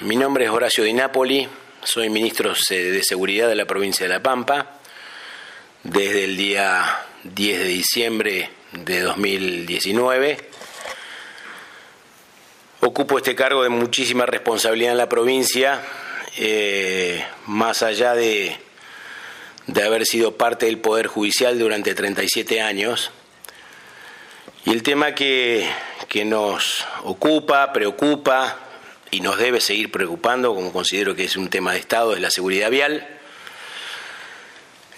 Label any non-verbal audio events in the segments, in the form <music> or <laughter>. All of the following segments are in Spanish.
Mi nombre es Horacio Di Napoli, soy ministro de Seguridad de la provincia de La Pampa desde el día 10 de diciembre de 2019. Ocupo este cargo de muchísima responsabilidad en la provincia, eh, más allá de, de haber sido parte del Poder Judicial durante 37 años. Y el tema que, que nos ocupa, preocupa, y nos debe seguir preocupando, como considero que es un tema de Estado, es la seguridad vial,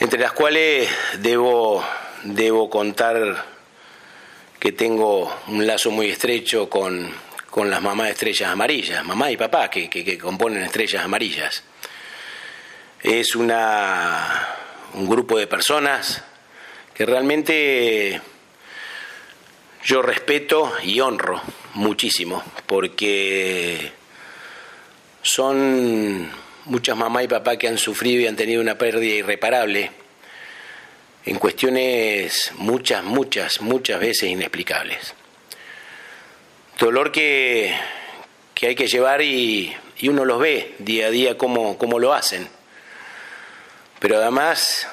entre las cuales debo, debo contar que tengo un lazo muy estrecho con, con las mamás de estrellas amarillas, mamá y papá que, que, componen estrellas amarillas. Es una, un grupo de personas que realmente yo respeto y honro muchísimo, porque son muchas mamás y papás que han sufrido y han tenido una pérdida irreparable en cuestiones muchas, muchas, muchas veces inexplicables. Dolor que, que hay que llevar y, y, uno los ve día a día cómo, cómo lo hacen. Pero además,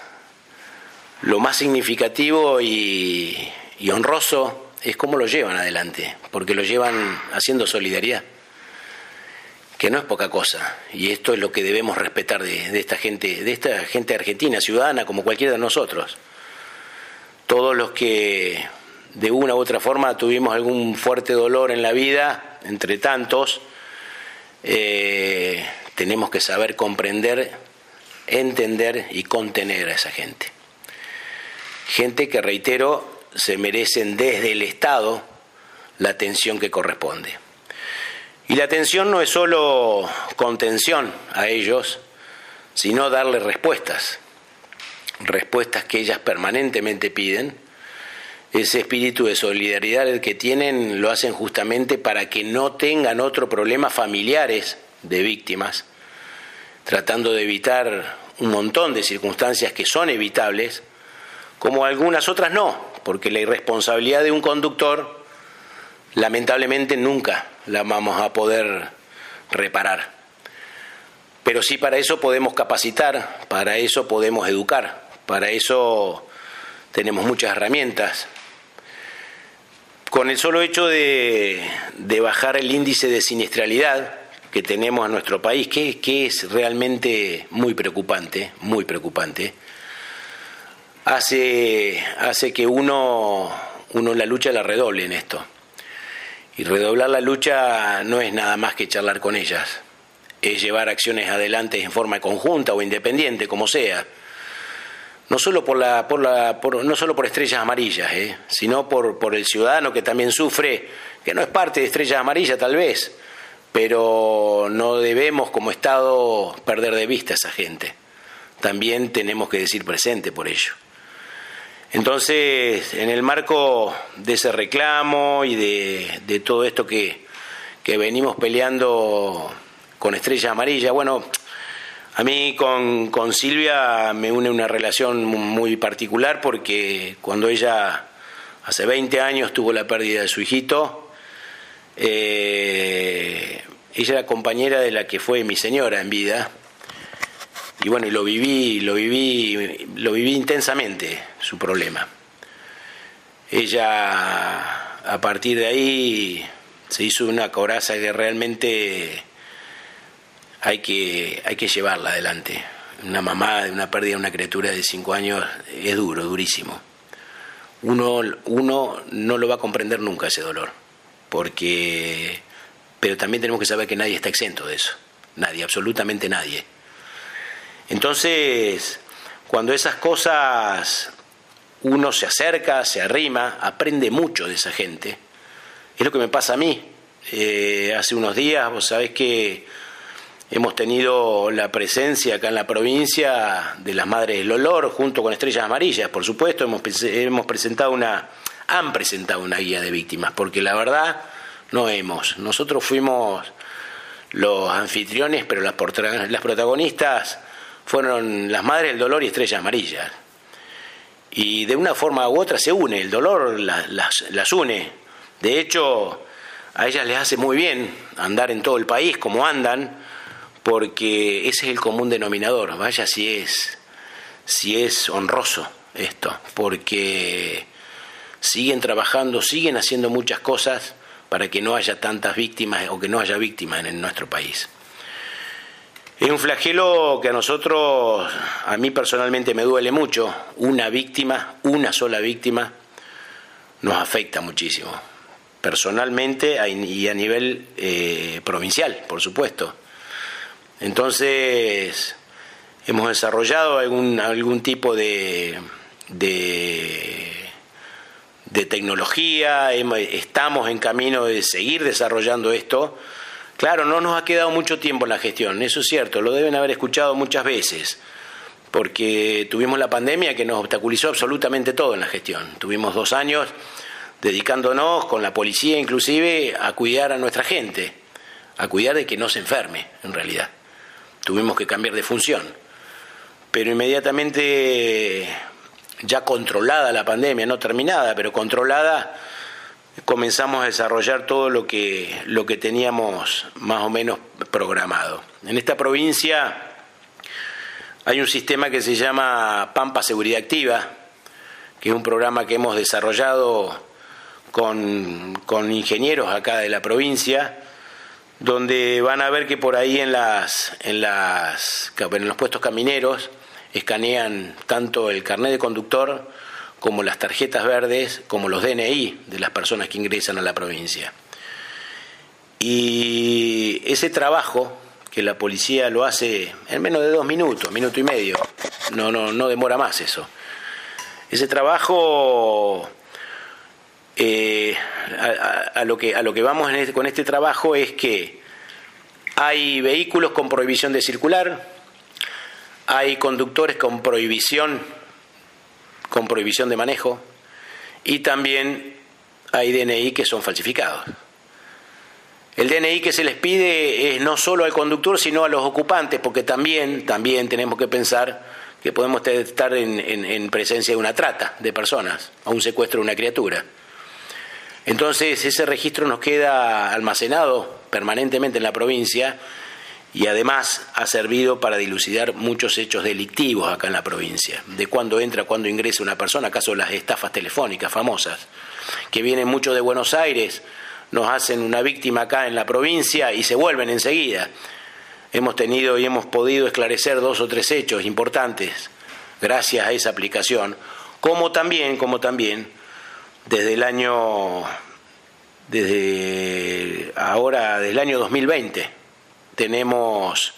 lo más significativo y, y honroso es cómo lo llevan adelante, porque lo llevan haciendo solidaridad que no es poca cosa, y esto es lo que debemos respetar de, esta gente, de esta gente argentina, ciudadana, como cualquiera de nosotros. Todos los que de una u otra forma tuvimos algún fuerte dolor en la vida, entre tantos, eh, tenemos que saber comprender, entender y contener a esa gente. Gente que, reitero, se merecen desde el Estado la atención que corresponde. Y la atención no es solo contención a ellos, sino darles respuestas, respuestas que ellas permanentemente piden. Ese espíritu de solidaridad que tienen lo hacen justamente para que no tengan otro problema familiares de víctimas, tratando de evitar un montón de circunstancias que son evitables, como algunas otras no, porque la irresponsabilidad de un conductor lamentablemente nunca la vamos a poder reparar. Pero sí para eso podemos capacitar, para eso podemos educar, para eso tenemos muchas herramientas. Con el solo hecho de, bajar el índice de siniestralidad que tenemos en nuestro país, que, que es realmente muy preocupante, muy preocupante, hace, hace que uno, uno la lucha la redoble en esto. Y redoblar la lucha no es nada más que charlar con ellas, es llevar acciones adelante en forma conjunta o independiente, como sea. No solo por, la, por, la, no solo por estrellas amarillas, ¿eh? sino por, por el ciudadano que también sufre, que no es parte de estrellas amarillas tal vez, pero no debemos como Estado perder de vista a esa gente. También tenemos que decir presente por ello. Entonces, en el marco de ese reclamo y de, todo esto que, venimos peleando con Estrella Amarilla, bueno, a mí con, Silvia me une una relación muy particular porque cuando ella hace 20 años tuvo la pérdida de su hijito, eh, ella era compañera de la que fue mi señora en vida. Y bueno, y lo viví, lo viví, lo viví intensamente su problema. Ella a partir de ahí se hizo una coraza que realmente hay que, hay que llevarla adelante. Una mamá de una pérdida de una criatura de cinco años es duro, durísimo. Uno, uno no lo va a comprender nunca ese dolor, porque pero también tenemos que saber que nadie está exento de eso. Nadie, absolutamente nadie. Entonces, cuando esas cosas uno se acerca, se arrima, aprende mucho de esa gente. Es lo que me pasa a mí. Eh, hace unos días, vos sabés que hemos tenido la presencia acá en la provincia de las Madres del Olor, junto con Estrellas Amarillas, por supuesto, hemos, hemos presentado una, han presentado una guía de víctimas, porque la verdad no hemos. Nosotros fuimos los anfitriones, pero las, las protagonistas fueron las madres del dolor y estrellas amarillas. Y de una forma u otra se une, el dolor las, las, une. De hecho, a ellas les hace muy bien andar en todo el país como andan, porque ese es el común denominador, vaya si es, si es honroso esto, porque siguen trabajando, siguen haciendo muchas cosas para que no haya tantas víctimas o que no haya víctimas en nuestro país. Es un flagelo que a nosotros, a mí personalmente me duele mucho. Una víctima, una sola víctima, nos afecta muchísimo. Personalmente y a nivel eh, provincial, por supuesto. Entonces, hemos desarrollado algún, algún tipo de, de, de tecnología, estamos en camino de seguir desarrollando esto Claro, no nos ha quedado mucho tiempo en la gestión, eso es cierto, lo deben haber escuchado muchas veces, porque tuvimos la pandemia que nos obstaculizó absolutamente todo en la gestión. Tuvimos dos años dedicándonos con la policía inclusive a cuidar a nuestra gente, a cuidar de que no se enferme en realidad. Tuvimos que cambiar de función. Pero inmediatamente ya controlada la pandemia, no terminada, pero controlada, comenzamos a desarrollar todo lo que, lo que teníamos más o menos programado. En esta provincia hay un sistema que se llama Pampa Seguridad Activa, que es un programa que hemos desarrollado con, con ingenieros acá de la provincia, donde van a ver que por ahí en, las, en, las, en los puestos camineros escanean tanto el carnet de conductor como las tarjetas verdes, como los DNI de las personas que ingresan a la provincia. Y ese trabajo, que la policía lo hace en menos de dos minutos, minuto y medio, no, no, no demora más eso. Ese trabajo, eh, a, lo que, a lo que vamos este, con este trabajo es que hay vehículos con prohibición de circular, hay conductores con prohibición con prohibición de manejo y también hay DNI que son falsificados. El DNI que se les pide es no solo al conductor, sino a los ocupantes, porque también, también tenemos que pensar que podemos estar en, en presencia de una trata de personas, o un secuestro de una criatura. Entonces ese registro nos queda almacenado permanentemente en la provincia y además ha servido para dilucidar muchos hechos delictivos acá en la provincia, de cuándo entra, cuándo ingresa una persona, acaso las estafas telefónicas famosas, que vienen mucho de Buenos Aires, nos hacen una víctima acá en la provincia y se vuelven enseguida. Hemos tenido y hemos podido esclarecer dos o tres hechos importantes gracias a esa aplicación, como también, como también, desde el año, desde ahora, del año 2020, tenemos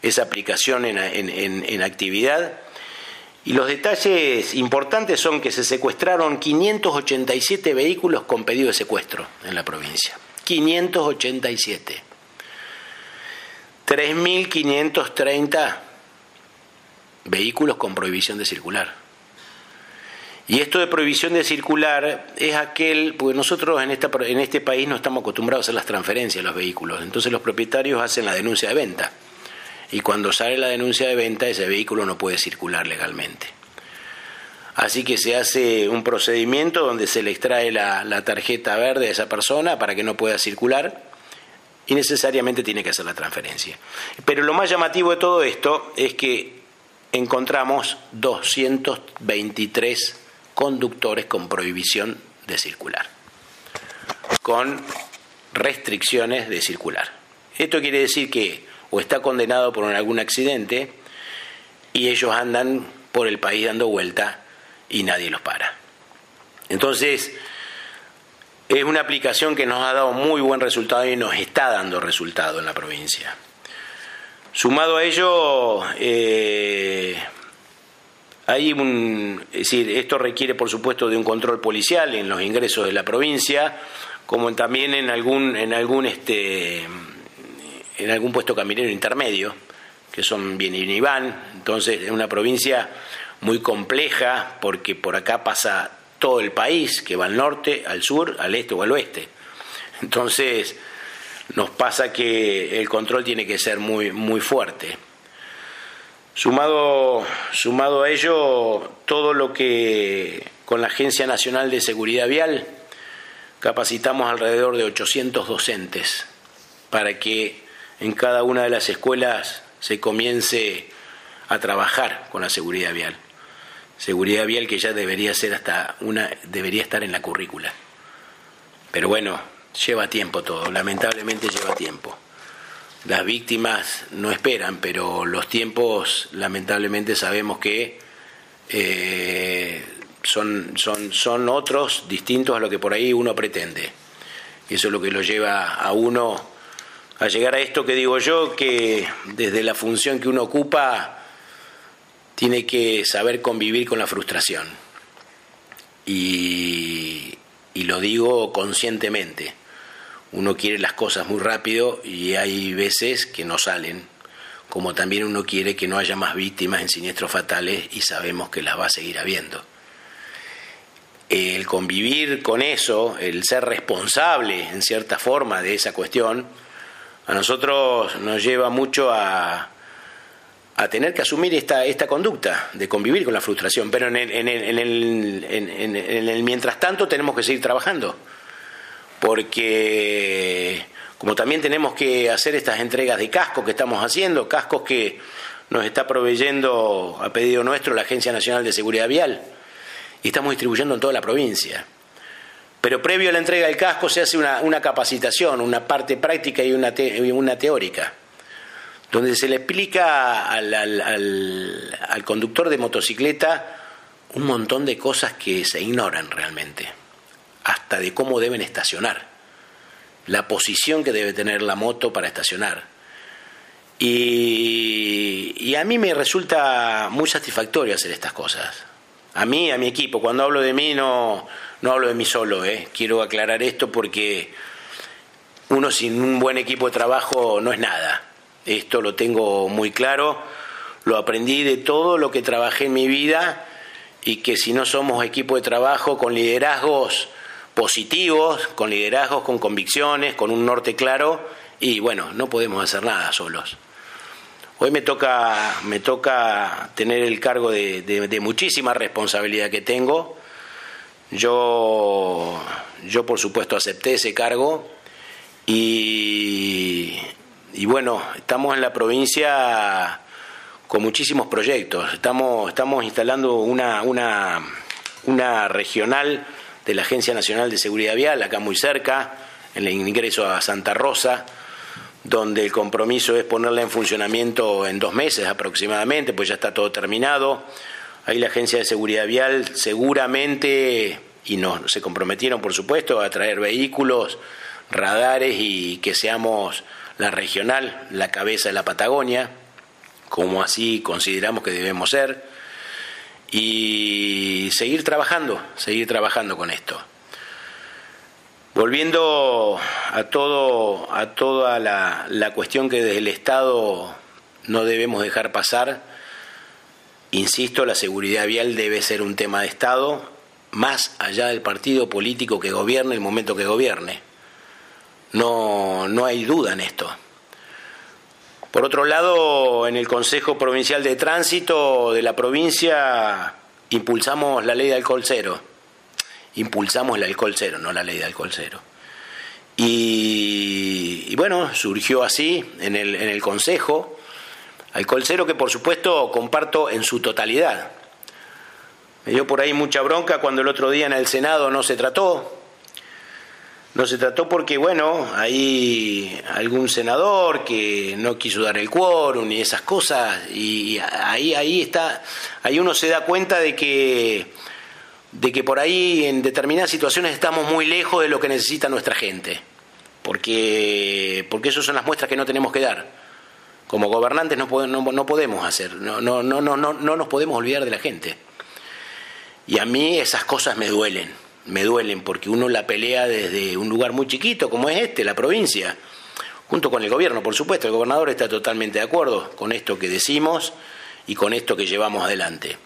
esa aplicación en, actividad. Y los detalles importantes son que se secuestraron 587 vehículos con pedido de secuestro en la provincia. 587. 3.530 vehículos con prohibición de circular. Y esto de prohibición de circular es aquel, porque nosotros en, esta, en este país no estamos acostumbrados a hacer las transferencias de los vehículos, entonces los propietarios hacen la denuncia de venta. Y cuando sale la denuncia de venta, ese vehículo no puede circular legalmente. Así que se hace un procedimiento donde se le extrae la, la tarjeta verde a esa persona para que no pueda circular y necesariamente tiene que hacer la transferencia. Pero lo más llamativo de todo esto es que encontramos 223 conductores con prohibición de circular, con restricciones de circular. Esto quiere decir que o está condenado por algún accidente y ellos andan por el país dando vuelta y nadie los para. Entonces, es una aplicación que nos ha dado muy buen resultado y nos está dando resultado en la provincia. Sumado a ello, eh, hay un, es decir, esto requiere, por supuesto, de un control policial en los ingresos de la provincia, como también en algún, en algún, este, en algún puesto caminero intermedio, que son bien y van. Entonces, es una provincia muy compleja, porque por acá pasa todo el país, que va al norte, al sur, al este o al oeste. Entonces, nos pasa que el control tiene que ser muy, muy fuerte. Sumado, sumado a ello, todo lo que con la Agencia Nacional de Seguridad Vial capacitamos alrededor de 800 docentes para que en cada una de las escuelas se comience a trabajar con la seguridad vial. Seguridad vial que ya debería ser hasta una debería estar en la currícula. Pero bueno, lleva tiempo todo, lamentablemente lleva tiempo. Las víctimas no esperan, pero los tiempos lamentablemente sabemos que eh, son, son, son otros distintos a lo que por ahí uno pretende. Y eso es lo que lo lleva a uno a llegar a esto que digo yo, que desde la función que uno ocupa tiene que saber convivir con la frustración. Y, y lo digo conscientemente. Uno quiere las cosas muy rápido y hay veces que no salen, como también uno quiere que no haya más víctimas en siniestros fatales y sabemos que las va a seguir habiendo. El convivir con eso, el ser responsable en cierta forma de esa cuestión, a nosotros nos lleva mucho a, tener que asumir esta, esta conducta de convivir con la frustración, pero en el, en, el, en, el, mientras tanto tenemos que seguir trabajando, porque como también tenemos que hacer estas entregas de cascos que estamos haciendo, cascos que nos está proveyendo a pedido nuestro la Agencia Nacional de Seguridad Vial, y estamos distribuyendo en toda la provincia. Pero previo a la entrega del casco se hace una, capacitación, una parte práctica y una, una teórica donde se le explica al, al, conductor de motocicleta un montón de cosas que se ignoran realmente, hasta de cómo deben estacionar, la posición que debe tener la moto para estacionar. Y, a mí me resulta muy satisfactorio hacer estas cosas. A mí, a mi equipo, cuando hablo de mí no, no hablo de mí solo, ¿eh? quiero aclarar esto porque uno sin un buen equipo de trabajo no es nada esto lo tengo muy claro, lo aprendí de todo lo que trabajé en mi vida y que si no somos equipo de trabajo con liderazgos positivos, con liderazgos con convicciones, con un norte claro, y bueno, no podemos hacer nada solos. Hoy me toca, me toca tener el cargo de, muchísima responsabilidad que tengo. Yo, yo por supuesto acepté ese cargo y, y bueno, estamos en la provincia con muchísimos proyectos. Estamos, estamos instalando una, una, una regional de la Agencia Nacional de Seguridad Vial, acá muy cerca, en el ingreso a Santa Rosa, donde el compromiso es ponerla en funcionamiento en dos meses aproximadamente, pues ya está todo terminado. Ahí la Agencia de Seguridad Vial seguramente, y no, se comprometieron por supuesto, a traer vehículos, radares y que seamos la regional, la cabeza de la Patagonia, como así consideramos que debemos ser, y seguir trabajando, seguir trabajando con esto. Volviendo a todo, a toda la, la cuestión que desde el Estado no debemos dejar pasar, insisto, la seguridad vial debe ser un tema de Estado, más allá del partido político que gobierne el momento que gobierne. No, no hay duda en esto. Por otro lado, en el Consejo Provincial de Tránsito de la provincia impulsamos la ley de alcohol cero. Impulsamos el alcohol cero, no la ley de alcohol cero. Y, bueno, surgió así en el, en el Consejo. Alcohol cero que por supuesto comparto en su totalidad. Me dio por ahí mucha bronca cuando el otro día en el Senado no se trató, no se trató porque, bueno, hay algún senador que no quiso dar el quórum y esas cosas, y ahí, ahí está, ahí uno se da cuenta de que, de que por ahí en determinadas situaciones estamos muy lejos de lo que necesita nuestra gente, porque, porque esas son las muestras que no tenemos que dar. Como gobernantes no, no, no podemos hacer, no, no, no, no, no nos podemos olvidar de la gente. Y a mí esas cosas me duelen me duelen porque uno la pelea desde un lugar muy chiquito como es este, la provincia, junto con el gobierno, por supuesto. El gobernador está totalmente de acuerdo con esto que decimos y con esto que llevamos adelante.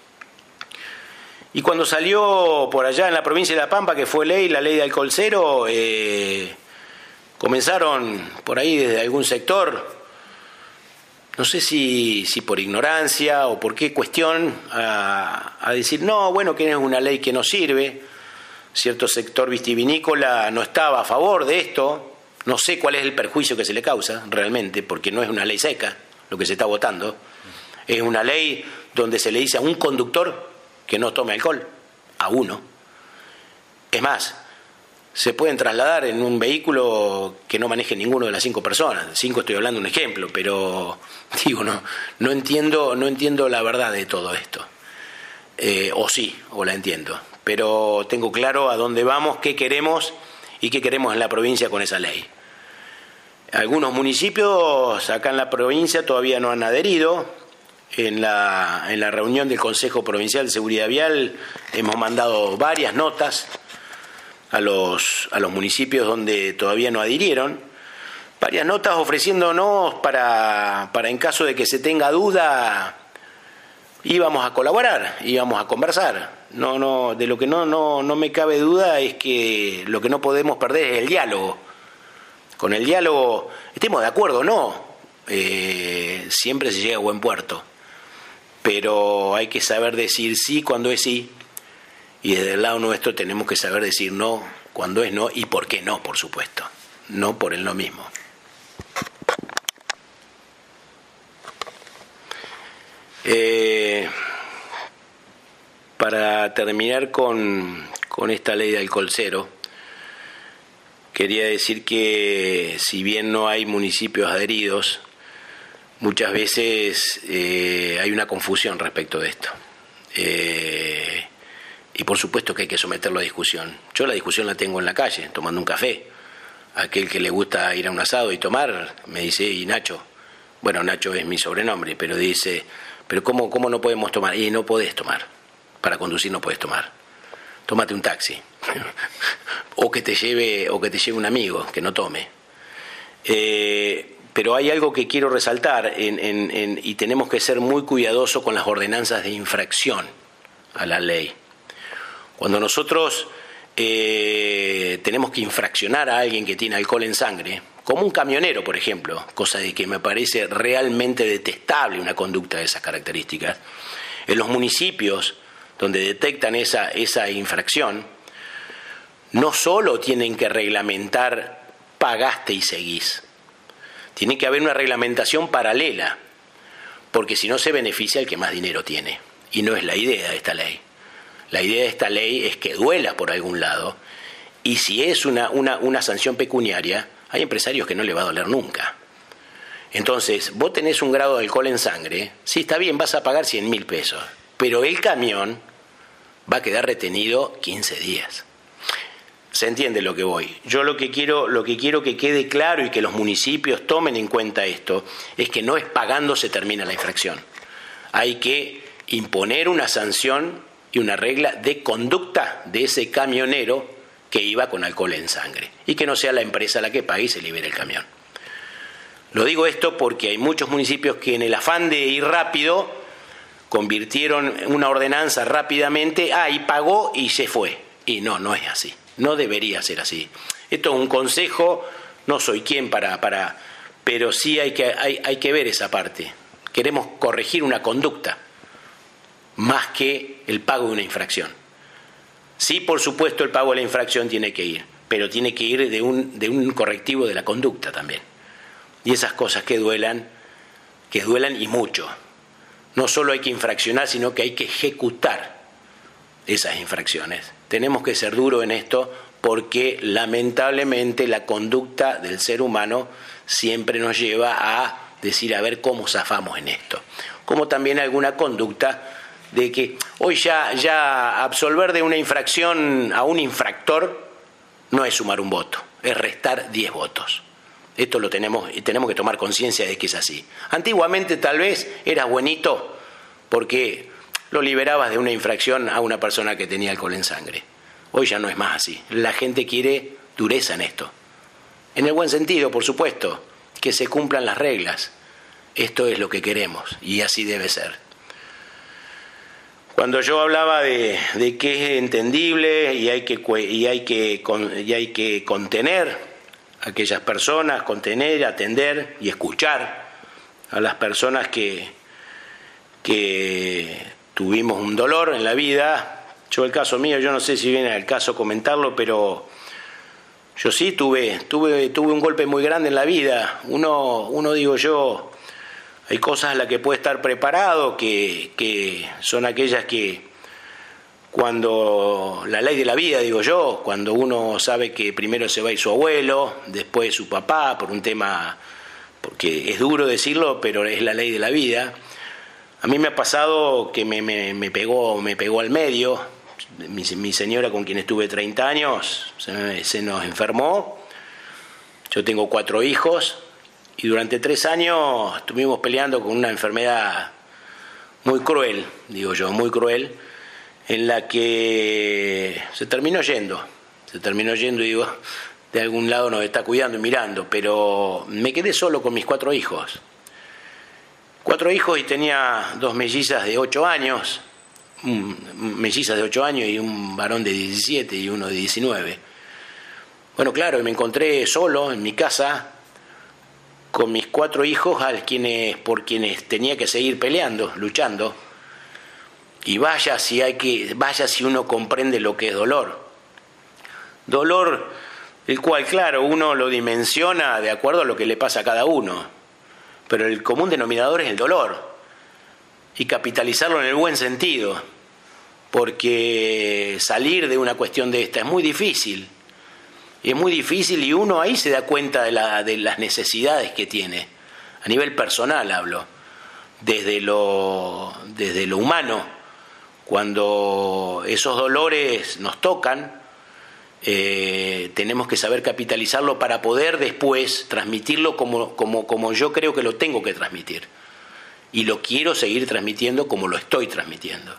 Y cuando salió por allá en la provincia de La Pampa, que fue ley, la ley de alcohol cero, eh, comenzaron por ahí desde algún sector, no sé si, si por ignorancia o por qué cuestión, a, a decir, no, bueno, que es una ley que no sirve cierto sector vitivinícola no estaba a favor de esto, no sé cuál es el perjuicio que se le causa realmente, porque no es una ley seca lo que se está votando, es una ley donde se le dice a un conductor que no tome alcohol, a uno. Es más, se pueden trasladar en un vehículo que no maneje ninguno de las cinco personas. Cinco estoy hablando un ejemplo, pero <laughs> digo, no, no entiendo, no entiendo la verdad de todo esto. Eh, o sí, o la entiendo. Pero tengo claro a dónde vamos, qué queremos y qué queremos en la provincia con esa ley. Algunos municipios acá en la provincia todavía no han adherido. En la, en la reunión del Consejo Provincial de Seguridad Vial hemos mandado varias notas a los, a los municipios donde todavía no adhirieron, varias notas ofreciéndonos para, para en caso de que se tenga duda, íbamos a colaborar, íbamos a conversar. No, no, de lo que no, no, no me cabe duda es que lo que no podemos perder es el diálogo con el diálogo, estemos de acuerdo o no, eh, siempre se llega a buen puerto. Pero hay que saber decir sí cuando es sí, y desde el lado nuestro tenemos que saber decir no cuando es no y por qué no, por supuesto. No por el no mismo. Eh, para terminar con, con esta ley de alcohol cero, Quería decir que si bien no hay municipios adheridos, muchas veces eh, hay una confusión respecto de esto. Eh, y por supuesto que hay que someterlo a discusión. Yo la discusión la tengo en la calle, tomando un café. Aquel que le gusta ir a un asado y tomar, me dice, y Nacho, bueno, Nacho es mi sobrenombre, pero dice, pero ¿cómo, cómo no podemos tomar? Y no podés tomar. Para conducir no puedes tomar. Tómate un taxi. <laughs> o que te lleve o que te lleve un amigo que no tome. Eh, pero hay algo que quiero resaltar y tenemos que ser muy cuidadosos con las ordenanzas de infracción a la ley. Cuando nosotros eh, tenemos que infraccionar a alguien que tiene alcohol en sangre, como un camionero, por ejemplo, cosa de que me parece realmente detestable una conducta de esas características, en los municipios donde detectan esa, esa infracción, no solo tienen que reglamentar pagaste y seguís, tiene que haber una reglamentación paralela, porque si no se beneficia el que más dinero tiene, y no es la idea de esta ley. La idea de esta ley es que duela por algún lado, y si es una, una, una sanción pecuniaria, hay empresarios que no le va a doler nunca. Entonces, vos tenés un grado de alcohol en sangre, sí está bien, vas a pagar 100 mil pesos, pero el camión va a quedar retenido 15 días. Se entiende lo que voy. Yo lo que quiero, lo que quiero que quede claro y que los municipios tomen en cuenta esto es que no es pagando se termina la infracción. Hay que imponer una sanción y una regla de conducta de ese camionero que iba con alcohol en sangre y que no sea la empresa la que pague y se libere el camión. Lo digo esto porque hay muchos municipios que en el afán de ir rápido convirtieron una ordenanza rápidamente, ah, y pagó y se fue. Y no, no es así. No debería ser así. Esto es un consejo, no soy quien para, para pero sí hay que, hay, hay que ver esa parte. Queremos corregir una conducta más que el pago de una infracción. Sí, por supuesto, el pago de la infracción tiene que ir, pero tiene que ir de un, de un correctivo de la conducta también. Y esas cosas que duelan, que duelan y mucho. No solo hay que infraccionar, sino que hay que ejecutar esas infracciones tenemos que ser duros en esto porque lamentablemente la conducta del ser humano siempre nos lleva a decir a ver cómo zafamos en esto. Como también alguna conducta de que hoy ya, ya absolver de una infracción a un infractor no es sumar un voto, es restar 10 votos. Esto lo tenemos y tenemos que tomar conciencia de que es así. Antiguamente tal vez era buenito porque lo liberabas de una infracción a una persona que tenía alcohol en sangre. Hoy ya no es más así. La gente quiere dureza en esto. En el buen sentido, por supuesto, que se cumplan las reglas. Esto es lo que queremos y así debe ser. Cuando yo hablaba de, que es entendible y hay que, y hay que, y hay que contener aquellas personas, contener, atender y escuchar a las personas que, que tuvimos un dolor en la vida, Yo el caso mío, yo no sé si viene al caso comentarlo, pero yo sí tuve, tuve, tuve un golpe muy grande en la vida. Uno, uno digo yo, hay cosas a las que puede estar preparado, que, que son aquellas que cuando la ley de la vida, digo yo, cuando uno sabe que primero se va a su abuelo, después su papá, por un tema, porque es duro decirlo, pero es la ley de la vida. A mí me ha pasado que me, me, pegó, me pegó al medio, mi, mi, señora con quien estuve 30 años se, se nos enfermó, yo tengo cuatro hijos y durante tres años estuvimos peleando con una enfermedad muy cruel, digo yo, muy cruel en la que se terminó yendo, se terminó yendo y digo, de algún lado nos está cuidando y mirando, pero me quedé solo con mis cuatro hijos. Cuatro hijos y tenía dos mellizas de ocho años, mellizas de ocho años y un varón de 17 y uno de 19. Bueno, claro, me encontré solo en mi casa con mis cuatro hijos quienes, por quienes tenía que seguir peleando, luchando y vaya si hay que, vaya si uno comprende lo que es dolor. Dolor, el cual, claro, uno lo dimensiona de acuerdo a lo que le pasa a cada uno. Pero el común denominador es el dolor. Y capitalizarlo en el buen sentido. Porque salir de una cuestión de esta es muy difícil. Y es muy difícil y uno ahí se da cuenta de, la, de las necesidades que tiene. A nivel personal hablo. Desde lo, desde lo humano cuando esos dolores nos tocan, eh, tenemos que saber capitalizarlo para poder después transmitirlo como, como, como yo creo que lo tengo que transmitir. Y lo quiero seguir transmitiendo como lo estoy transmitiendo.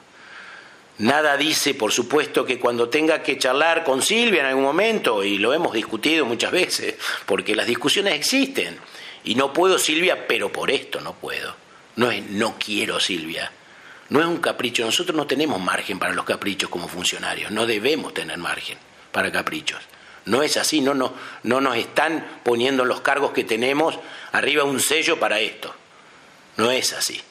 Nada dice, por supuesto, que cuando tenga que charlar con Silvia en algún momento, y lo hemos discutido muchas veces, porque las discusiones existen, y no puedo Silvia, pero por esto no puedo. No es no quiero Silvia, no es un capricho, nosotros no tenemos margen para los caprichos como funcionarios, no debemos tener margen para caprichos. No es así, no, no, no nos están poniendo los cargos que tenemos arriba un sello para esto. No es así.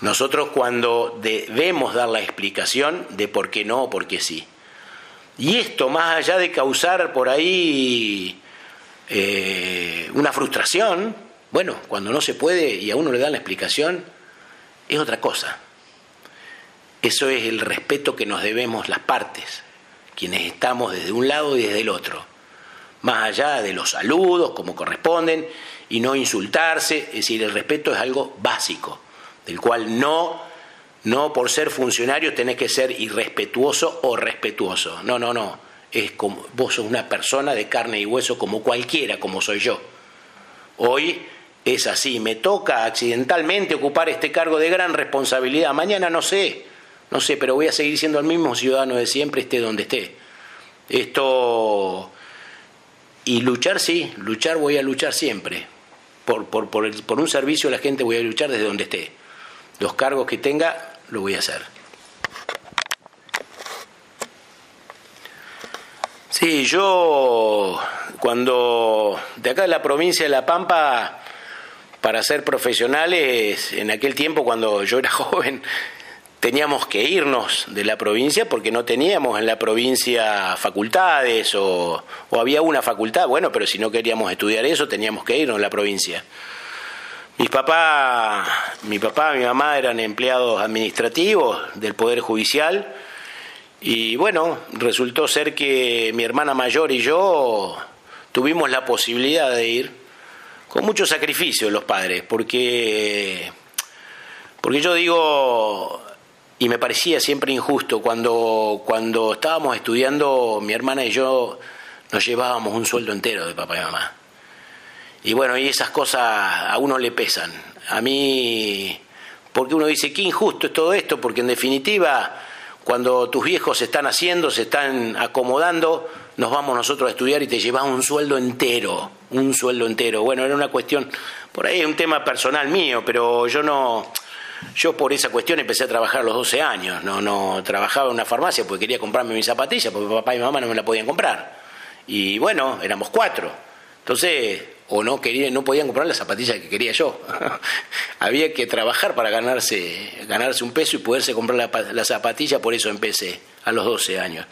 Nosotros cuando debemos dar la explicación de por qué no o por qué sí. Y esto, más allá de causar por ahí eh, una frustración, bueno, cuando no se puede y a uno le dan la explicación, es otra cosa. Eso es el respeto que nos debemos las partes, quienes estamos desde un lado y desde el otro, más allá de los saludos como corresponden y no insultarse, es decir, el respeto es algo básico, del cual no, no por ser funcionario tenés que ser irrespetuoso o respetuoso, no, no, no, es como vos sos una persona de carne y hueso como cualquiera, como soy yo. Hoy es así, me toca accidentalmente ocupar este cargo de gran responsabilidad, mañana no sé, no sé, pero voy a seguir siendo el mismo ciudadano de siempre, esté donde esté. Esto, y luchar sí, luchar voy a luchar siempre, por, por, por, por un servicio a la gente voy a luchar desde donde esté. Los cargos que tenga, lo voy a hacer. Sí, yo cuando de acá de la provincia de La Pampa para ser profesionales, en aquel tiempo cuando yo era <laughs> joven, teníamos que irnos de la provincia porque no teníamos en la provincia facultades o, había una facultad, bueno, pero si no queríamos estudiar eso teníamos que irnos de la provincia. Mis papá, mi papá y mi mamá eran empleados administrativos del Poder Judicial y bueno, resultó ser que mi hermana mayor y yo tuvimos la posibilidad de ir con mucho sacrificio los padres, porque, porque yo digo, y me parecía siempre injusto, cuando, cuando estábamos estudiando, mi hermana y yo nos llevábamos un sueldo entero de papá y mamá. Y bueno, y esas cosas a uno le pesan. A mí, porque uno dice, qué injusto es todo esto, porque en definitiva, cuando tus viejos se están haciendo, se están acomodando, nos vamos nosotros a estudiar y te llevas un sueldo entero, un sueldo entero. Bueno, era una cuestión, por ahí es un tema personal mío, pero yo no, yo por esa cuestión empecé a trabajar a los 12 años, no, no trabajaba en una farmacia porque quería comprarme mis zapatillas, porque papá y mamá no me la podían comprar. Y bueno, éramos cuatro. Entonces, o no querían, no podían comprar las zapatillas que quería yo. <laughs> Había que trabajar para ganarse, ganarse un peso y poderse comprar la, la zapatilla, por eso empecé a los 12 años.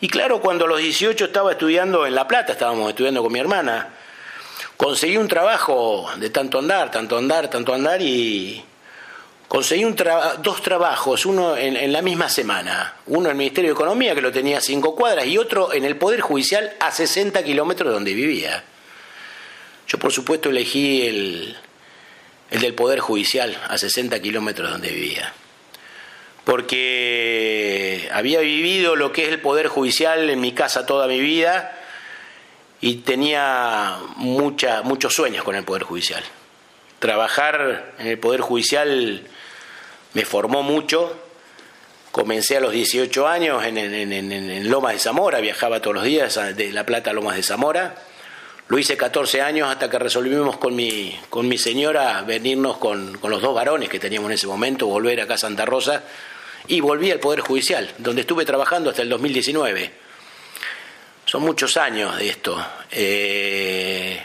Y claro, cuando a los 18 estaba estudiando en La Plata, estábamos estudiando con mi hermana, conseguí un trabajo de tanto andar, tanto andar, tanto andar y conseguí un dos trabajos, uno en, la misma semana, uno en el Ministerio de Economía que lo tenía a cinco cuadras y otro en el Poder Judicial a 60 kilómetros de donde vivía. Yo por supuesto elegí el, el del Poder Judicial a 60 kilómetros de donde vivía porque había vivido lo que es el Poder Judicial en mi casa toda mi vida y tenía mucha, muchos sueños con el Poder Judicial. Trabajar en el Poder Judicial me formó mucho. Comencé a los 18 años en, en, Lomas de Zamora, viajaba todos los días de La Plata a Lomas de Zamora. Lo hice 14 años hasta que resolvimos con mi, señora venirnos con, con los dos varones que teníamos en ese momento, volver acá a Santa Rosa y volví al Poder Judicial, donde estuve trabajando hasta el 2019. Son muchos años de esto, eh,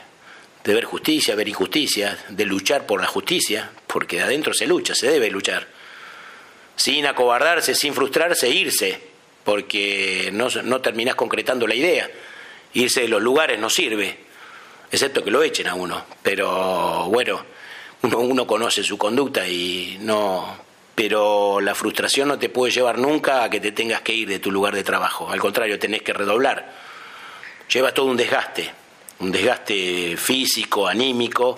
de ver justicia, ver injusticia, de luchar por la justicia, porque de adentro se lucha, se debe luchar, sin acobardarse, sin frustrarse, irse, porque no, no terminás concretando la idea. Irse de los lugares no sirve, excepto que lo echen a uno, pero bueno, uno, uno conoce su conducta y no, pero la frustración no te puede llevar nunca a que te tengas que ir de tu lugar de trabajo. Al contrario, tenés que redoblar. Lleva todo un desgaste, un desgaste físico, anímico,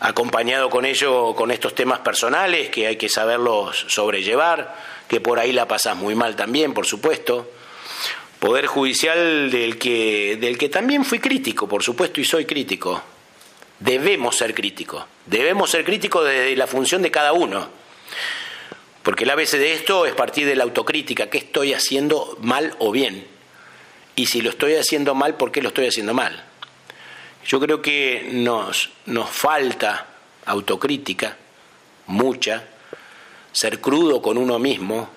acompañado con ello, con estos temas personales que hay que saberlos sobrellevar, que por ahí la pasás muy mal también, por supuesto. Poder judicial del que, del que también fui crítico, por supuesto, y soy crítico. Debemos ser críticos. Debemos ser críticos desde la función de cada uno porque el ABC de esto es partir de la autocrítica, ¿qué estoy haciendo mal o bien? Y si lo estoy haciendo mal, ¿por qué lo estoy haciendo mal? Yo creo que nos, nos falta autocrítica, mucha, ser crudo con uno mismo,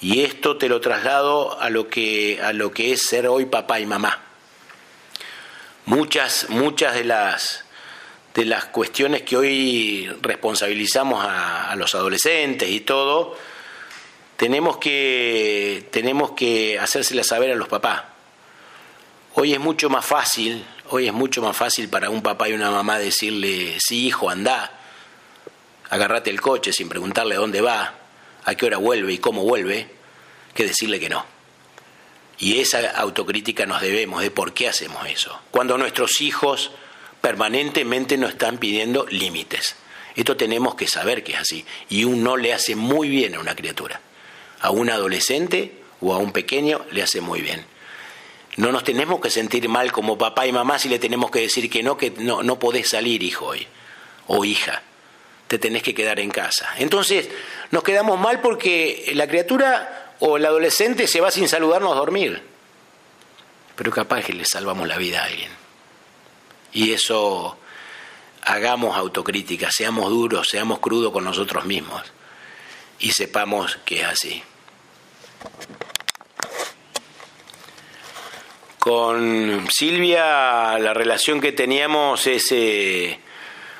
y esto te lo traslado a lo que, a lo que es ser hoy papá y mamá. Muchas, muchas de las de las cuestiones que hoy responsabilizamos a, los adolescentes y todo, tenemos que, tenemos que hacérselas saber a los papás. Hoy es mucho más fácil, hoy es mucho más fácil para un papá y una mamá decirle, sí hijo, anda, agarrate el coche sin preguntarle dónde va, a qué hora vuelve y cómo vuelve, que decirle que no. Y esa autocrítica nos debemos de por qué hacemos eso. Cuando nuestros hijos permanentemente nos están pidiendo límites. Esto tenemos que saber que es así. Y un no le hace muy bien a una criatura. A un adolescente o a un pequeño le hace muy bien. No nos tenemos que sentir mal como papá y mamá si le tenemos que decir que no, que no, no podés salir, hijo, hoy. O hija. Te tenés que quedar en casa. Entonces, nos quedamos mal porque la criatura o el adolescente se va sin saludarnos a dormir. Pero capaz que le salvamos la vida a alguien. Y eso hagamos autocrítica, seamos duros, seamos crudos con nosotros mismos y sepamos que es así. Con Silvia la relación que teníamos es... Eh,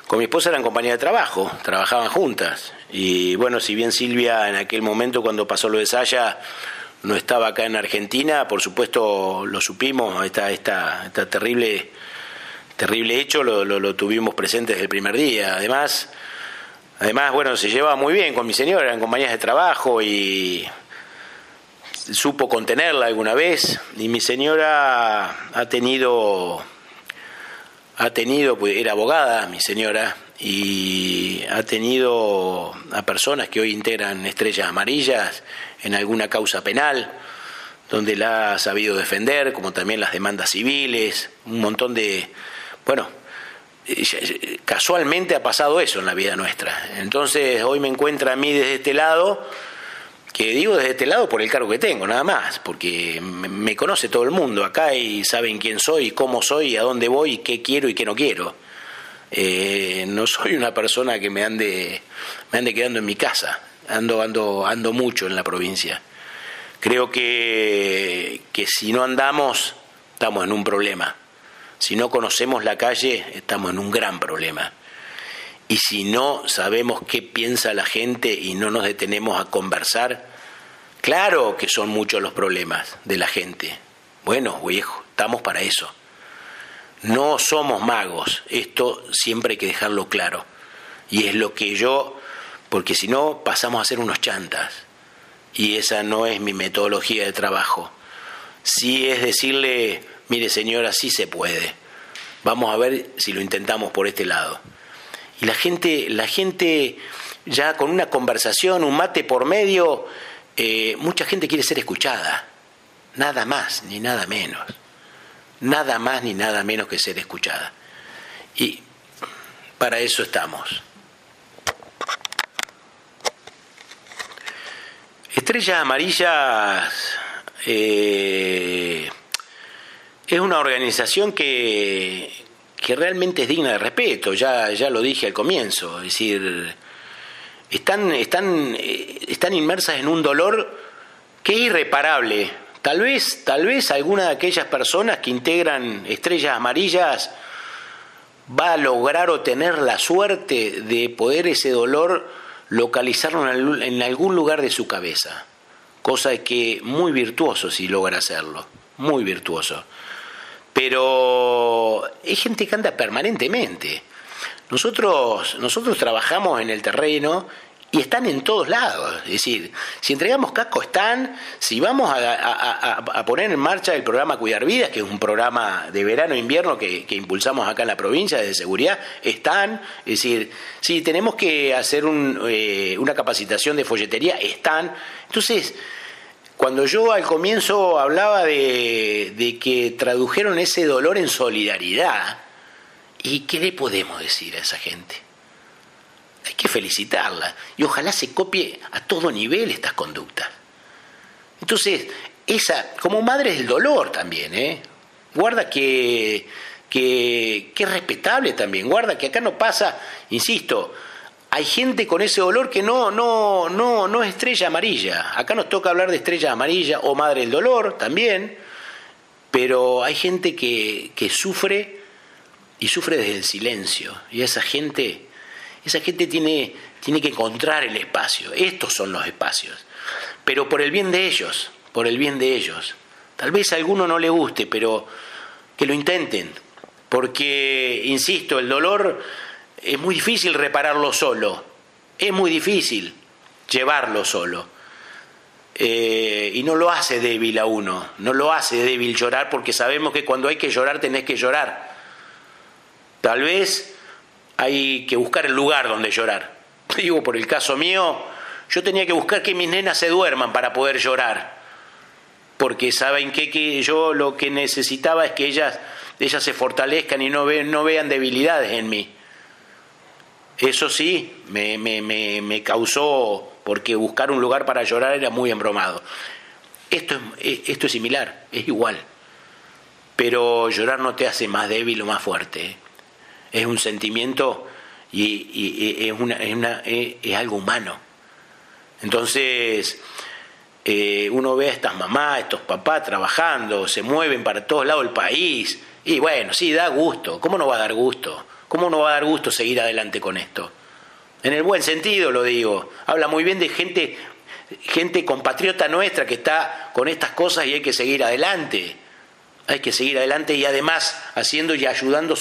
con mi esposa eran compañía de trabajo, trabajaban juntas. Y bueno, si bien Silvia en aquel momento cuando pasó lo de Saya no estaba acá en Argentina, por supuesto lo supimos, esta, esta, esta terrible terrible hecho lo, lo, tuvimos presente desde el primer día. Además, además, bueno, se llevaba muy bien con mi señora, eran compañías de trabajo y supo contenerla alguna vez. Y mi señora ha tenido, ha tenido, pues era abogada, mi señora, y ha tenido a personas que hoy integran estrellas amarillas en alguna causa penal donde la ha sabido defender, como también las demandas civiles, un montón de, bueno, casualmente ha pasado eso en la vida nuestra. Entonces hoy me encuentra a mí desde este lado, que digo desde este lado por el cargo que tengo, nada más, porque me conoce todo el mundo acá y saben quién soy, cómo soy, a dónde voy, qué quiero y qué no quiero. Eh, no soy una persona que me ande, me ande quedando en mi casa, ando, ando, ando mucho en la provincia. Creo que, que si no andamos, estamos en un problema Si no conocemos la calle, estamos en un gran problema. Y si no sabemos qué piensa la gente y no nos detenemos a conversar, claro que son muchos los problemas de la gente. Bueno, viejo, estamos para eso. No somos magos, esto siempre hay que dejarlo claro. Y es lo que yo, porque si no pasamos a ser unos chantas. Y esa no es mi metodología de trabajo. Sí es decirle, mire señora, sí se puede. Vamos a ver si lo intentamos por este lado. Y la gente, la gente ya con una conversación, un mate por medio, eh, mucha gente quiere ser escuchada. Nada más ni nada menos nada más ni nada menos que ser escuchada. Y para eso estamos. Estrellas Amarillas eh, es una organización que, que realmente es digna de respeto, ya, ya lo dije al comienzo, es decir, están, están, eh, están inmersas en un dolor que es irreparable, Tal vez, tal vez alguna de aquellas personas que integran estrellas amarillas va a lograr o tener la suerte de poder ese dolor localizarlo en algún lugar de su cabeza. Cosa que muy virtuoso si logra hacerlo, muy virtuoso. Pero hay gente que anda permanentemente. Nosotros, nosotros trabajamos en el terreno y están en todos lados. Es decir, si entregamos casco, están. Si vamos a, poner en marcha el programa Cuidar Vidas, que es un programa de verano e invierno que, impulsamos acá en la provincia de seguridad, están. Es decir, si tenemos que hacer eh, una capacitación de folletería, están. Entonces, cuando yo al comienzo hablaba de, que tradujeron ese dolor en solidaridad, ¿y qué le podemos decir a esa gente? hay que felicitarla y ojalá se copie a todo nivel estas conductas. Entonces, esa, como madre del dolor también, ¿eh? Guarda que, que, que es respetable también, guarda que acá no pasa, insisto, hay gente con ese dolor que no, no, no, no es estrella amarilla. Acá nos toca hablar de estrella amarilla o madre del dolor también, pero hay gente que, que sufre y sufre desde el silencio. Y esa gente esa gente tiene, tiene que encontrar el espacio. Estos son los espacios. Pero por el bien de ellos, por el bien de ellos. Tal vez a alguno no le guste, pero que lo intenten. Porque, insisto, el dolor es muy difícil repararlo solo. Es muy difícil llevarlo solo. Eh, y no lo hace débil a uno, no lo hace débil llorar porque sabemos que cuando hay que llorar tenés que llorar. Tal vez hay que buscar el lugar donde llorar. <laughs> Digo, por el caso mío, yo tenía que buscar que mis nenas se duerman para poder llorar. Porque saben que, que yo lo que necesitaba es que ellas, ellas se fortalezcan y no, no vean debilidades en mí. Eso sí, me, me, me, causó, porque buscar un lugar para llorar era muy embromado. Esto es, esto es similar, es igual. Pero llorar no te hace más débil o más fuerte. ¿eh? es un sentimiento y, es, una, es, algo humano. Entonces, eh, uno ve a estas mamás, a estos papás trabajando, se mueven para todos lados del país, y bueno, sí, da gusto. ¿Cómo no va a dar gusto? ¿Cómo no va a dar gusto seguir adelante con esto? En el buen sentido lo digo. Habla muy bien de gente, gente compatriota nuestra que está con estas cosas y hay que seguir adelante hay que seguir adelante y además haciendo y ayudando,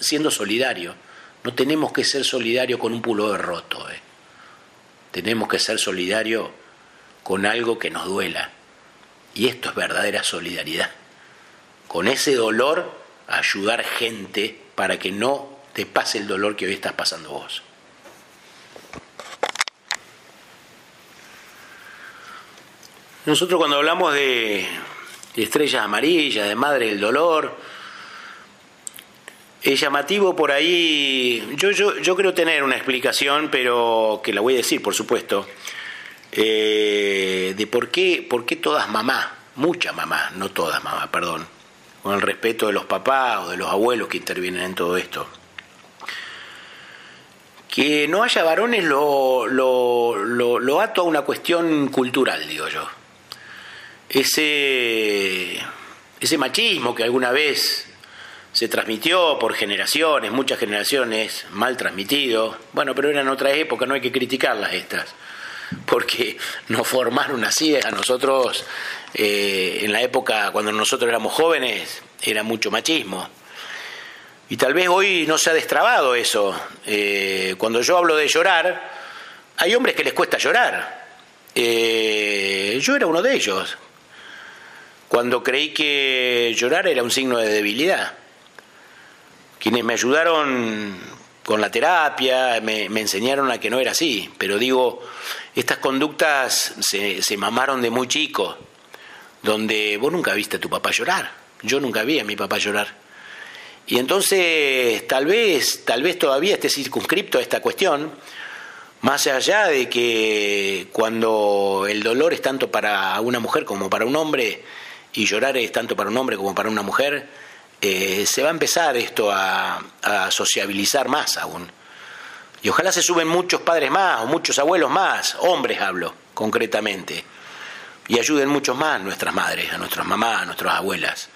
siendo solidario. No tenemos que ser solidario con un de roto. Eh. Tenemos que ser solidario con algo que nos duela. Y esto es verdadera solidaridad. Con ese dolor, ayudar gente para que no te pase el dolor que hoy estás pasando vos. Nosotros cuando hablamos de, estrellas amarillas, de madre del dolor. Es llamativo por ahí, yo, yo, yo creo tener una explicación, pero que la voy a decir, por supuesto, eh, de por qué, por qué todas mamás, muchas mamás, no todas mamás, perdón, con el respeto de los papás o de los abuelos que intervienen en todo esto. Que no haya varones lo, lo, lo, ato a una cuestión cultural, digo yo ese, ese machismo que alguna vez se transmitió por generaciones, muchas generaciones, mal transmitido. Bueno, pero eran otras épocas, no hay que criticarlas estas, porque <laughs> nos formaron así. A nosotros, eh, en la época cuando nosotros éramos jóvenes, era mucho machismo. Y tal vez hoy no se ha destrabado eso. Eh, cuando yo hablo de llorar, hay hombres que les cuesta llorar. Eh, yo era uno de ellos. Cuando creí que llorar era un signo de debilidad quienes me ayudaron con la terapia, me, enseñaron a que no era así, pero digo, estas conductas se, se mamaron de muy chico, donde vos nunca viste a tu papá llorar, yo nunca vi a mi papá llorar. Y entonces tal vez, tal vez todavía esté circunscripto a esta cuestión, más allá de que cuando el dolor es tanto para una mujer como para un hombre, y llorar es tanto para un hombre como para una mujer, eh, se va a empezar esto a, sociabilizar más aún. Y ojalá se suben muchos padres más o muchos abuelos más, hombres hablo concretamente, y ayuden muchos más nuestras madres, a nuestras mamás, a nuestras abuelas.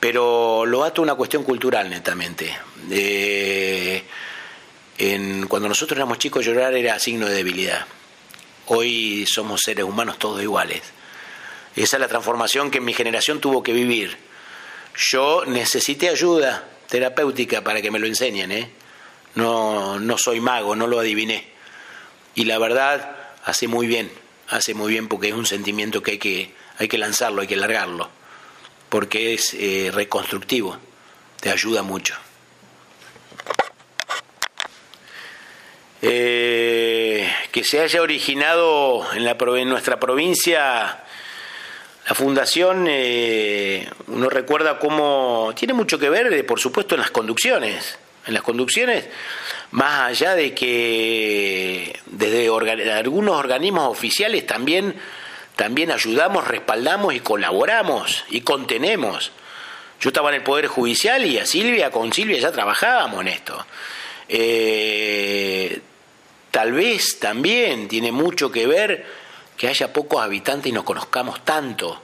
Pero lo ato a una cuestión cultural netamente. en, cuando nosotros éramos chicos llorar era signo de debilidad. Hoy somos seres humanos todos iguales. Esa es la transformación que mi generación tuvo que vivir yo necesité ayuda terapéutica para que me lo enseñen, ¿eh? No, no soy mago, no lo adiviné. Y la verdad, hace muy bien, hace muy bien porque es un sentimiento que hay que, hay que lanzarlo, hay que largarlo, porque es eh, reconstructivo, te ayuda mucho. Eh, que se haya originado en, la, en nuestra provincia la fundación, eh, uno recuerda cómo tiene mucho que ver, eh, por supuesto, en las conducciones. En las conducciones, más allá de que desde algunos organismos oficiales también, también ayudamos, respaldamos y colaboramos y contenemos. Yo estaba en el Poder Judicial y a Silvia, con Silvia ya trabajábamos en esto. Eh, tal vez también tiene mucho que ver que haya pocos habitantes y nos conozcamos tanto.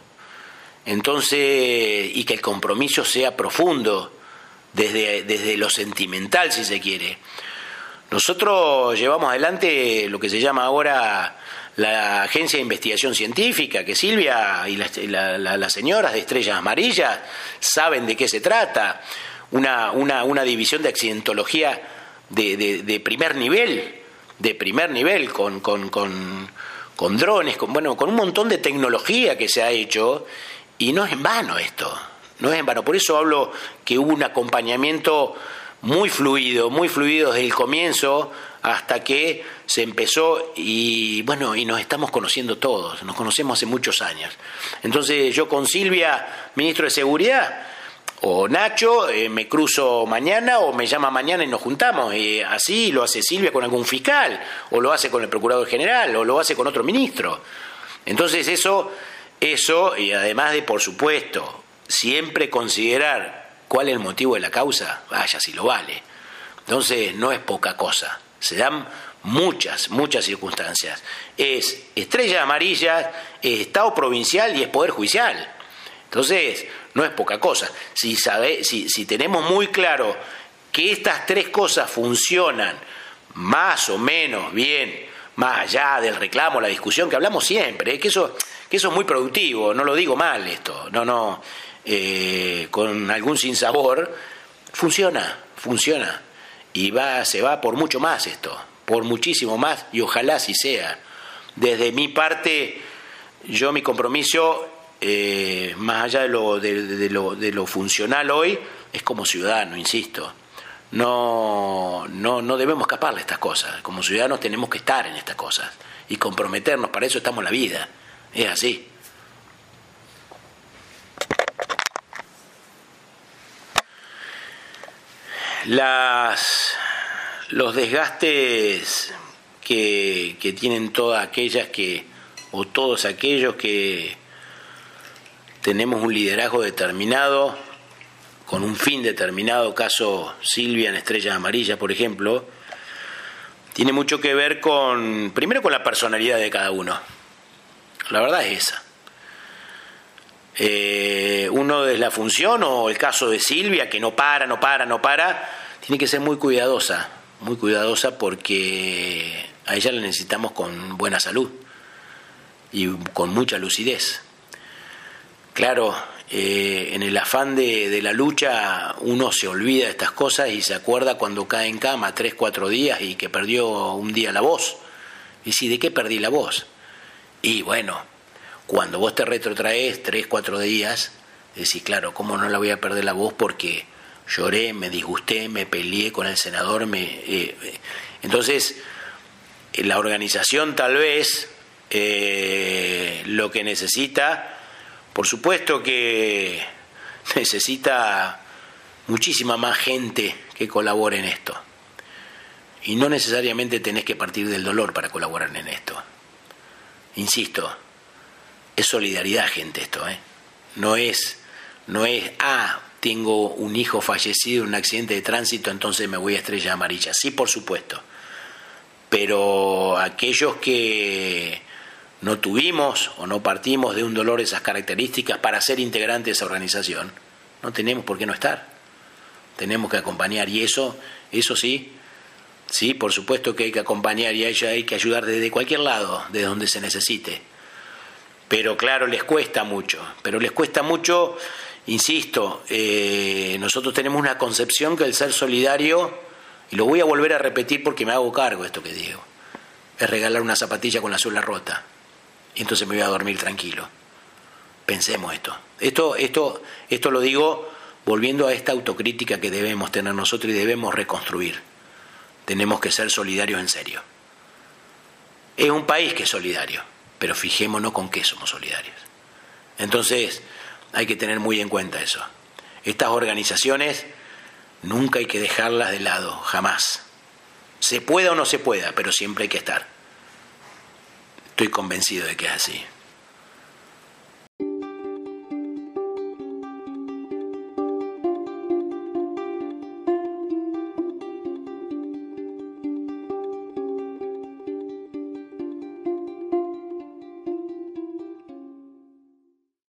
Entonces, y que el compromiso sea profundo, desde, desde lo sentimental, si se quiere. Nosotros llevamos adelante lo que se llama ahora la Agencia de Investigación Científica, que Silvia y las, señoras de Estrellas Amarillas saben de qué se trata, una, una, una división de accidentología de, de, primer nivel, de primer nivel, con, con, con con drones, con, bueno, con un montón de tecnología que se ha hecho y no es en vano esto, no es en vano. Por eso hablo que hubo un acompañamiento muy fluido, muy fluido desde el comienzo hasta que se empezó y bueno, y nos estamos conociendo todos, nos conocemos hace muchos años. Entonces yo con Silvia, ministro de Seguridad, o Nacho, eh, me cruzo mañana o me llama mañana y nos juntamos. Y así lo hace Silvia con algún fiscal, o lo hace con el procurador general, o lo hace con otro ministro. Entonces eso, eso, y además de, por supuesto, siempre considerar cuál es el motivo de la causa, vaya si lo vale. Entonces no es poca cosa. Se dan muchas, muchas circunstancias. Es estrella amarilla, es Estado provincial y es Poder Judicial. Entonces, no es poca cosa. Si, sabe, si, si tenemos muy claro que estas tres cosas funcionan más o menos bien, más allá del reclamo, la discusión que hablamos siempre, que eso, que eso es muy productivo, no lo digo mal esto, no, no, eh, con algún sinsabor, funciona, funciona. Y va, se va por mucho más esto, por muchísimo más, y ojalá así sea. Desde mi parte, yo mi compromiso eh, más allá de lo, de, lo, de lo funcional hoy, es como ciudadano, insisto. No, no, no debemos escaparle a estas cosas. Como ciudadanos tenemos que estar en estas cosas y comprometernos, para eso estamos la vida. Es así. Las, los desgastes que, que tienen todas aquellas que, o todos aquellos que tenemos un liderazgo determinado, con un fin determinado, caso Silvia en Estrellas Amarillas, por ejemplo, tiene mucho que ver con, primero con la personalidad de cada uno. La verdad es esa. Eh, uno de la función o el caso de Silvia, que no para, no para, no para, tiene que ser muy cuidadosa, muy cuidadosa porque a ella la necesitamos con buena salud y con mucha lucidez. Claro, eh, en el afán de, de, la lucha uno se olvida de estas cosas y se acuerda cuando cae en cama tres, cuatro días y que perdió un día la voz. Y si, ¿de qué perdí la voz? Y bueno, cuando vos te retrotraes tres, cuatro días, decís, claro, ¿cómo no la voy a perder la voz? Porque lloré, me disgusté, me peleé con el senador. Me, eh, eh. entonces, la organización tal vez eh, lo que necesita, por supuesto que <laughs> necesita muchísima más gente que colabore en esto. Y no necesariamente tenés que partir del dolor para colaborar en esto. Insisto, es solidaridad, gente, esto, ¿eh? No es, no es, ah, tengo un hijo fallecido en un accidente de tránsito, entonces me voy a estrella amarilla. Sí, por supuesto. Pero aquellos que no tuvimos o no partimos de un dolor de esas características para ser integrantes de esa organización, no tenemos por qué no estar. Tenemos que acompañar y eso, eso sí, sí, por supuesto que hay que acompañar y hay que ayudar desde cualquier lado, de donde se necesite pero claro, les cuesta mucho, pero les cuesta mucho, insisto, eh, nosotros tenemos una concepción que el ser solidario, y lo voy a volver a repetir porque me hago cargo esto que digo, es regalar una zapatilla con la suela rota, y entonces me voy a dormir tranquilo. Pensemos esto. Esto, esto, esto lo digo volviendo a esta autocrítica que debemos tener nosotros y debemos reconstruir. Tenemos que ser solidarios en serio. Es un país que es solidario pero fijémonos con qué somos solidarios. Entonces, hay que tener muy en cuenta eso. Estas organizaciones nunca hay que dejarlas de lado, jamás. Se pueda o no se pueda, pero siempre hay que estar. Estoy convencido de que es así.